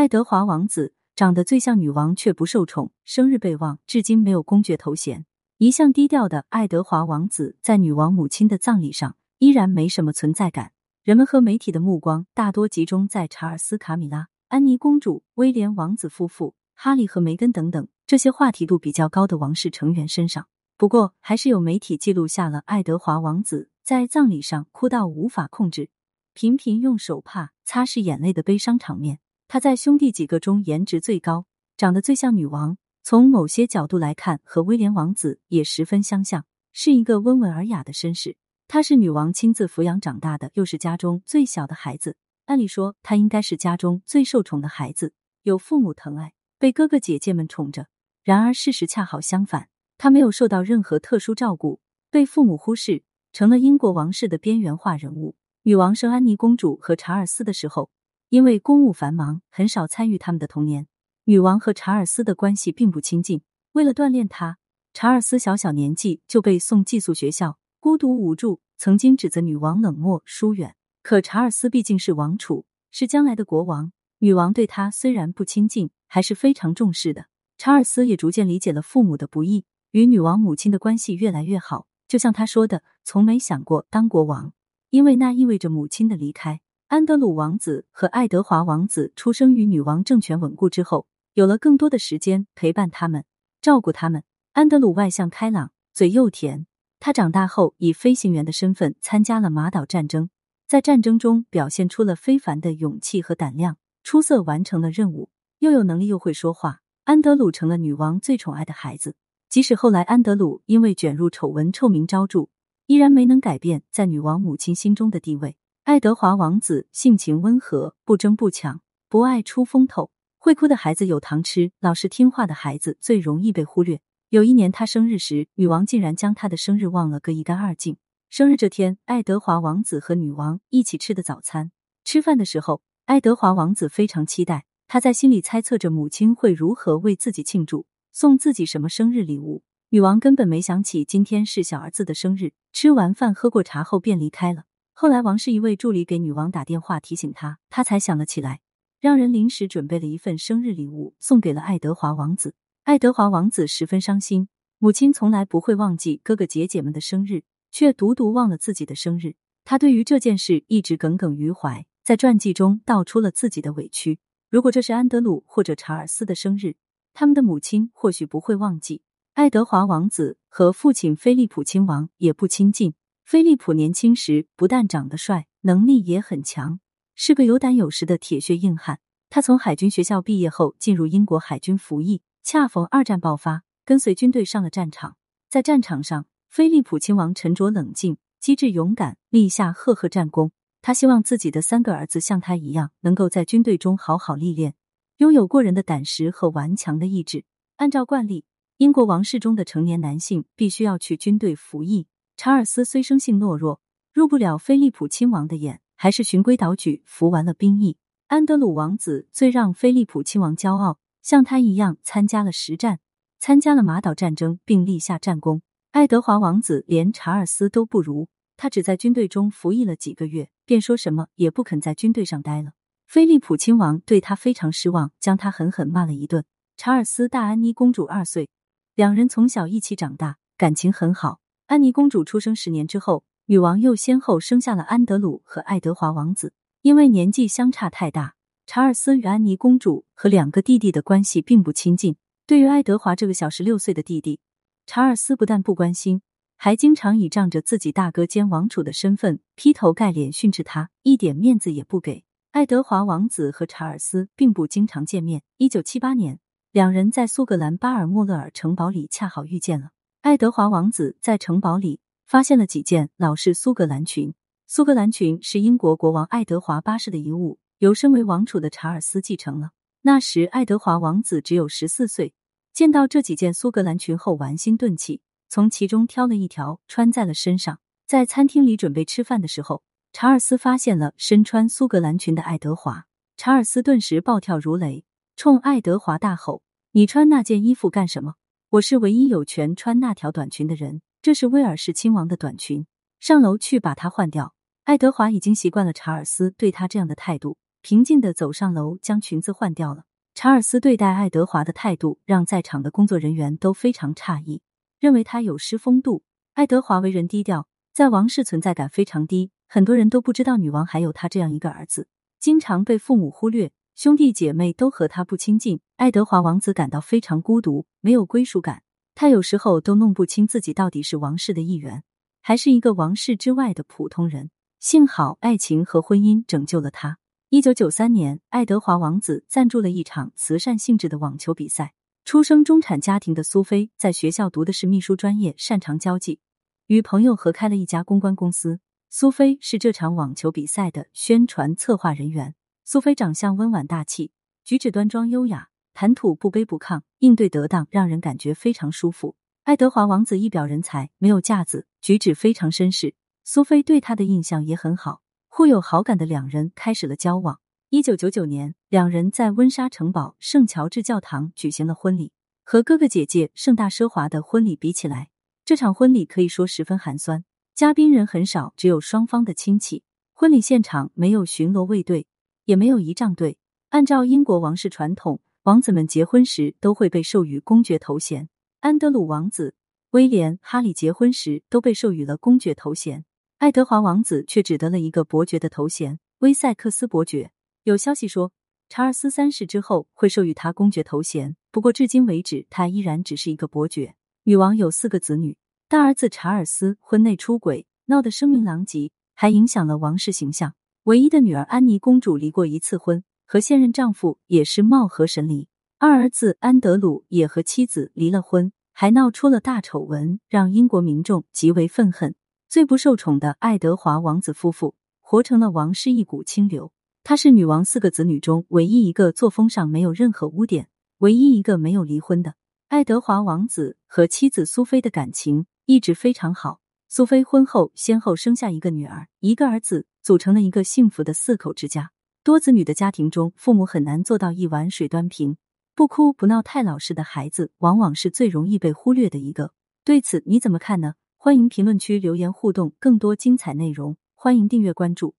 爱德华王子长得最像女王，却不受宠，生日被忘，至今没有公爵头衔。一向低调的爱德华王子在女王母亲的葬礼上依然没什么存在感。人们和媒体的目光大多集中在查尔斯、卡米拉、安妮公主、威廉王子夫妇、哈利和梅根等等这些话题度比较高的王室成员身上。不过，还是有媒体记录下了爱德华王子在葬礼上哭到无法控制，频频用手帕擦拭眼泪的悲伤场面。他在兄弟几个中颜值最高，长得最像女王。从某些角度来看，和威廉王子也十分相像，是一个温文尔雅的绅士。他是女王亲自抚养长大的，又是家中最小的孩子。按理说，他应该是家中最受宠的孩子，有父母疼爱，被哥哥姐姐们宠着。然而，事实恰好相反。他没有受到任何特殊照顾，被父母忽视，成了英国王室的边缘化人物。女王生安妮公主和查尔斯的时候，因为公务繁忙，很少参与他们的童年。女王和查尔斯的关系并不亲近。为了锻炼他，查尔斯小小年纪就被送寄宿学校，孤独无助，曾经指责女王冷漠疏远。可查尔斯毕竟是王储，是将来的国王，女王对他虽然不亲近，还是非常重视的。查尔斯也逐渐理解了父母的不易。与女王母亲的关系越来越好，就像他说的，从没想过当国王，因为那意味着母亲的离开。安德鲁王子和爱德华王子出生于女王政权稳固之后，有了更多的时间陪伴他们，照顾他们。安德鲁外向开朗，嘴又甜。他长大后以飞行员的身份参加了马岛战争，在战争中表现出了非凡的勇气和胆量，出色完成了任务，又有能力又会说话。安德鲁成了女王最宠爱的孩子。即使后来安德鲁因为卷入丑闻臭名昭著，依然没能改变在女王母亲心中的地位。爱德华王子性情温和，不争不抢，不爱出风头。会哭的孩子有糖吃，老实听话的孩子最容易被忽略。有一年他生日时，女王竟然将他的生日忘了个一干二净。生日这天，爱德华王子和女王一起吃的早餐。吃饭的时候，爱德华王子非常期待，他在心里猜测着母亲会如何为自己庆祝。送自己什么生日礼物？女王根本没想起今天是小儿子的生日。吃完饭，喝过茶后便离开了。后来，王室一位助理给女王打电话提醒她，她才想了起来，让人临时准备了一份生日礼物送给了爱德华王子。爱德华王子十分伤心，母亲从来不会忘记哥哥姐姐们的生日，却独独忘了自己的生日。他对于这件事一直耿耿于怀，在传记中道出了自己的委屈。如果这是安德鲁或者查尔斯的生日，他们的母亲或许不会忘记爱德华王子和父亲菲利普亲王也不亲近。菲利普年轻时不但长得帅，能力也很强，是个有胆有识的铁血硬汉。他从海军学校毕业后进入英国海军服役，恰逢二战爆发，跟随军队上了战场。在战场上，菲利普亲王沉着冷静、机智勇敢，立下赫赫战功。他希望自己的三个儿子像他一样，能够在军队中好好历练。拥有过人的胆识和顽强的意志。按照惯例，英国王室中的成年男性必须要去军队服役。查尔斯虽生性懦弱，入不了菲利普亲王的眼，还是循规蹈矩服完了兵役。安德鲁王子最让菲利普亲王骄傲，像他一样参加了实战，参加了马岛战争，并立下战功。爱德华王子连查尔斯都不如，他只在军队中服役了几个月，便说什么也不肯在军队上待了。菲利普亲王对他非常失望，将他狠狠骂了一顿。查尔斯大安妮公主二岁，两人从小一起长大，感情很好。安妮公主出生十年之后，女王又先后生下了安德鲁和爱德华王子。因为年纪相差太大，查尔斯与安妮公主和两个弟弟的关系并不亲近。对于爱德华这个小十六岁的弟弟，查尔斯不但不关心，还经常倚仗着自己大哥兼王储的身份，劈头盖脸训斥他，一点面子也不给。爱德华王子和查尔斯并不经常见面。一九七八年，两人在苏格兰巴尔莫勒尔城堡里恰好遇见了。爱德华王子在城堡里发现了几件老式苏格兰裙。苏格兰裙是英国国王爱德华八世的遗物，由身为王储的查尔斯继承了。那时，爱德华王子只有十四岁，见到这几件苏格兰裙后，玩心顿起，从其中挑了一条穿在了身上。在餐厅里准备吃饭的时候。查尔斯发现了身穿苏格兰裙的爱德华，查尔斯顿时暴跳如雷，冲爱德华大吼：“你穿那件衣服干什么？我是唯一有权穿那条短裙的人，这是威尔士亲王的短裙，上楼去把它换掉。”爱德华已经习惯了查尔斯对他这样的态度，平静的走上楼，将裙子换掉了。查尔斯对待爱德华的态度让在场的工作人员都非常诧异，认为他有失风度。爱德华为人低调，在王室存在感非常低，很多人都不知道女王还有他这样一个儿子，经常被父母忽略，兄弟姐妹都和他不亲近。爱德华王子感到非常孤独，没有归属感。他有时候都弄不清自己到底是王室的一员，还是一个王室之外的普通人。幸好，爱情和婚姻拯救了他。一九九三年，爱德华王子赞助了一场慈善性质的网球比赛。出生中产家庭的苏菲在学校读的是秘书专业，擅长交际，与朋友合开了一家公关公司。苏菲是这场网球比赛的宣传策划人员。苏菲长相温婉大气，举止端庄优雅，谈吐不卑不亢，应对得当，让人感觉非常舒服。爱德华王子一表人才，没有架子，举止非常绅士。苏菲对他的印象也很好。互有好感的两人开始了交往。一九九九年，两人在温莎城堡圣乔治教堂举行了婚礼。和哥哥姐姐盛大奢华的婚礼比起来，这场婚礼可以说十分寒酸。嘉宾人很少，只有双方的亲戚。婚礼现场没有巡逻卫队，也没有仪仗队。按照英国王室传统，王子们结婚时都会被授予公爵头衔。安德鲁王子、威廉、哈里结婚时都被授予了公爵头衔。爱德华王子却只得了一个伯爵的头衔——威塞克斯伯爵。有消息说，查尔斯三世之后会授予他公爵头衔，不过至今为止，他依然只是一个伯爵。女王有四个子女，大儿子查尔斯婚内出轨，闹得声名狼藉，还影响了王室形象。唯一的女儿安妮公主离过一次婚，和现任丈夫也是貌合神离。二儿子安德鲁也和妻子离了婚，还闹出了大丑闻，让英国民众极为愤恨。最不受宠的爱德华王子夫妇，活成了王室一股清流。他是女王四个子女中唯一一个作风上没有任何污点，唯一一个没有离婚的。爱德华王子和妻子苏菲的感情一直非常好。苏菲婚后先后生下一个女儿，一个儿子，组成了一个幸福的四口之家。多子女的家庭中，父母很难做到一碗水端平，不哭不闹太老实的孩子，往往是最容易被忽略的一个。对此你怎么看呢？欢迎评论区留言互动，更多精彩内容，欢迎订阅关注。